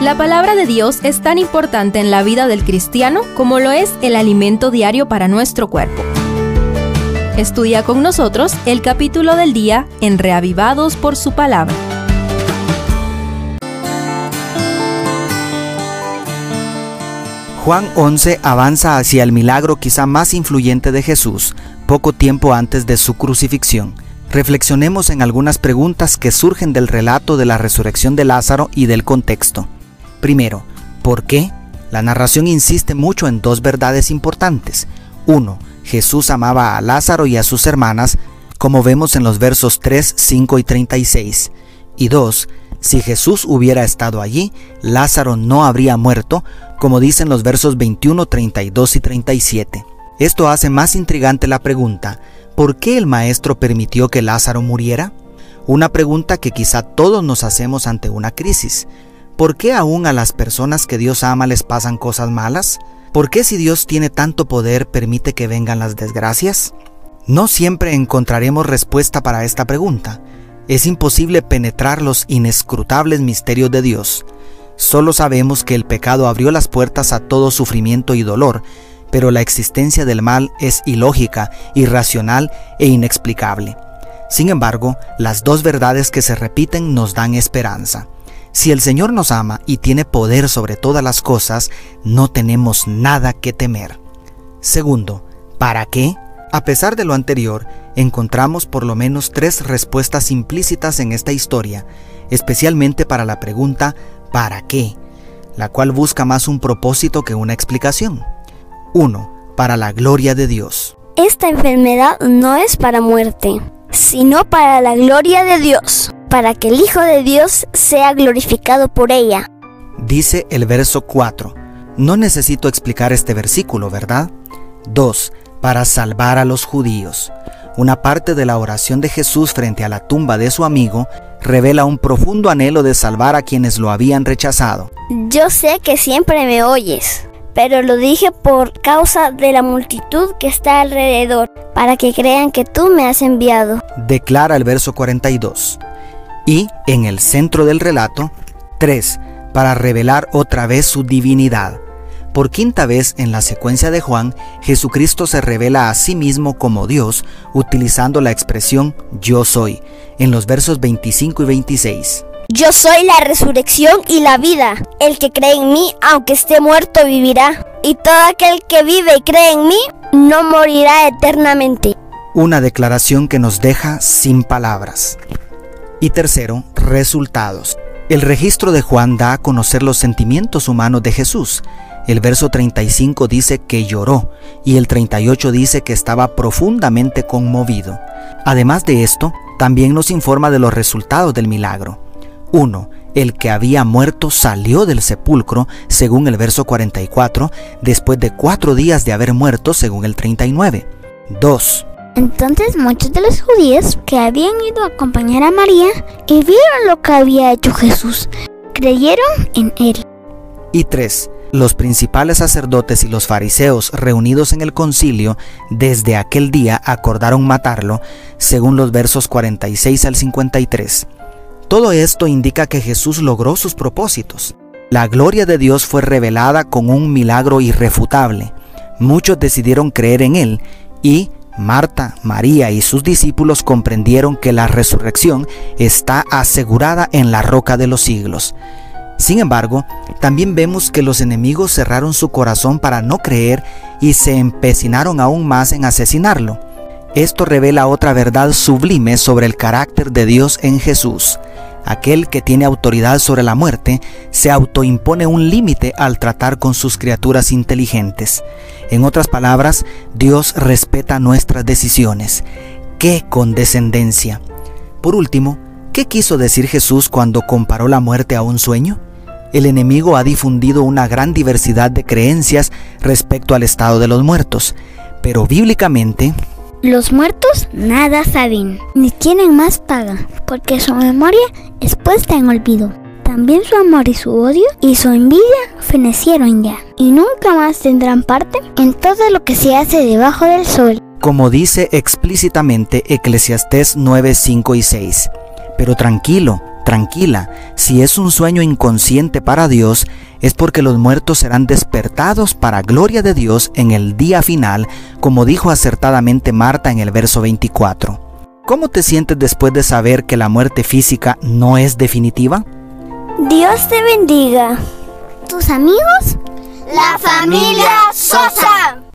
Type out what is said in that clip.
La palabra de Dios es tan importante en la vida del cristiano como lo es el alimento diario para nuestro cuerpo. Estudia con nosotros el capítulo del día en Reavivados por su palabra. Juan 11 avanza hacia el milagro quizá más influyente de Jesús, poco tiempo antes de su crucifixión. Reflexionemos en algunas preguntas que surgen del relato de la resurrección de Lázaro y del contexto. Primero, ¿por qué? La narración insiste mucho en dos verdades importantes. Uno, Jesús amaba a Lázaro y a sus hermanas, como vemos en los versos 3, 5 y 36. Y dos, si Jesús hubiera estado allí, Lázaro no habría muerto, como dicen los versos 21, 32 y 37. Esto hace más intrigante la pregunta, ¿por qué el Maestro permitió que Lázaro muriera? Una pregunta que quizá todos nos hacemos ante una crisis. ¿Por qué aún a las personas que Dios ama les pasan cosas malas? ¿Por qué si Dios tiene tanto poder permite que vengan las desgracias? No siempre encontraremos respuesta para esta pregunta. Es imposible penetrar los inescrutables misterios de Dios. Solo sabemos que el pecado abrió las puertas a todo sufrimiento y dolor, pero la existencia del mal es ilógica, irracional e inexplicable. Sin embargo, las dos verdades que se repiten nos dan esperanza. Si el Señor nos ama y tiene poder sobre todas las cosas, no tenemos nada que temer. Segundo, ¿para qué? A pesar de lo anterior, encontramos por lo menos tres respuestas implícitas en esta historia, especialmente para la pregunta ¿para qué? la cual busca más un propósito que una explicación. 1. Para la gloria de Dios. Esta enfermedad no es para muerte, sino para la gloria de Dios para que el Hijo de Dios sea glorificado por ella. Dice el verso 4. No necesito explicar este versículo, ¿verdad? 2. Para salvar a los judíos. Una parte de la oración de Jesús frente a la tumba de su amigo revela un profundo anhelo de salvar a quienes lo habían rechazado. Yo sé que siempre me oyes, pero lo dije por causa de la multitud que está alrededor, para que crean que tú me has enviado. Declara el verso 42 y, en el centro del relato, 3. Para revelar otra vez su divinidad. Por quinta vez en la secuencia de Juan, Jesucristo se revela a sí mismo como Dios utilizando la expresión yo soy, en los versos 25 y 26. Yo soy la resurrección y la vida. El que cree en mí, aunque esté muerto, vivirá. Y todo aquel que vive y cree en mí, no morirá eternamente. Una declaración que nos deja sin palabras. Y tercero, resultados. El registro de Juan da a conocer los sentimientos humanos de Jesús. El verso 35 dice que lloró y el 38 dice que estaba profundamente conmovido. Además de esto, también nos informa de los resultados del milagro. 1. El que había muerto salió del sepulcro, según el verso 44, después de cuatro días de haber muerto, según el 39. 2. Entonces muchos de los judíos que habían ido a acompañar a María y vieron lo que había hecho Jesús, creyeron en él. Y 3. Los principales sacerdotes y los fariseos reunidos en el concilio desde aquel día acordaron matarlo, según los versos 46 al 53. Todo esto indica que Jesús logró sus propósitos. La gloria de Dios fue revelada con un milagro irrefutable. Muchos decidieron creer en él y, Marta, María y sus discípulos comprendieron que la resurrección está asegurada en la roca de los siglos. Sin embargo, también vemos que los enemigos cerraron su corazón para no creer y se empecinaron aún más en asesinarlo. Esto revela otra verdad sublime sobre el carácter de Dios en Jesús. Aquel que tiene autoridad sobre la muerte se autoimpone un límite al tratar con sus criaturas inteligentes. En otras palabras, Dios respeta nuestras decisiones. ¡Qué condescendencia! Por último, ¿qué quiso decir Jesús cuando comparó la muerte a un sueño? El enemigo ha difundido una gran diversidad de creencias respecto al estado de los muertos, pero bíblicamente los muertos nada saben, ni tienen más paga, porque su memoria es puesta en olvido. También su amor y su odio y su envidia fenecieron ya, y nunca más tendrán parte en todo lo que se hace debajo del sol. Como dice explícitamente Eclesiastés 9, 5 y 6. Pero tranquilo, tranquila, si es un sueño inconsciente para Dios, es porque los muertos serán despertados para gloria de Dios en el día final, como dijo acertadamente Marta en el verso 24. ¿Cómo te sientes después de saber que la muerte física no es definitiva? Dios te bendiga. ¿Tus amigos? La familia Sosa.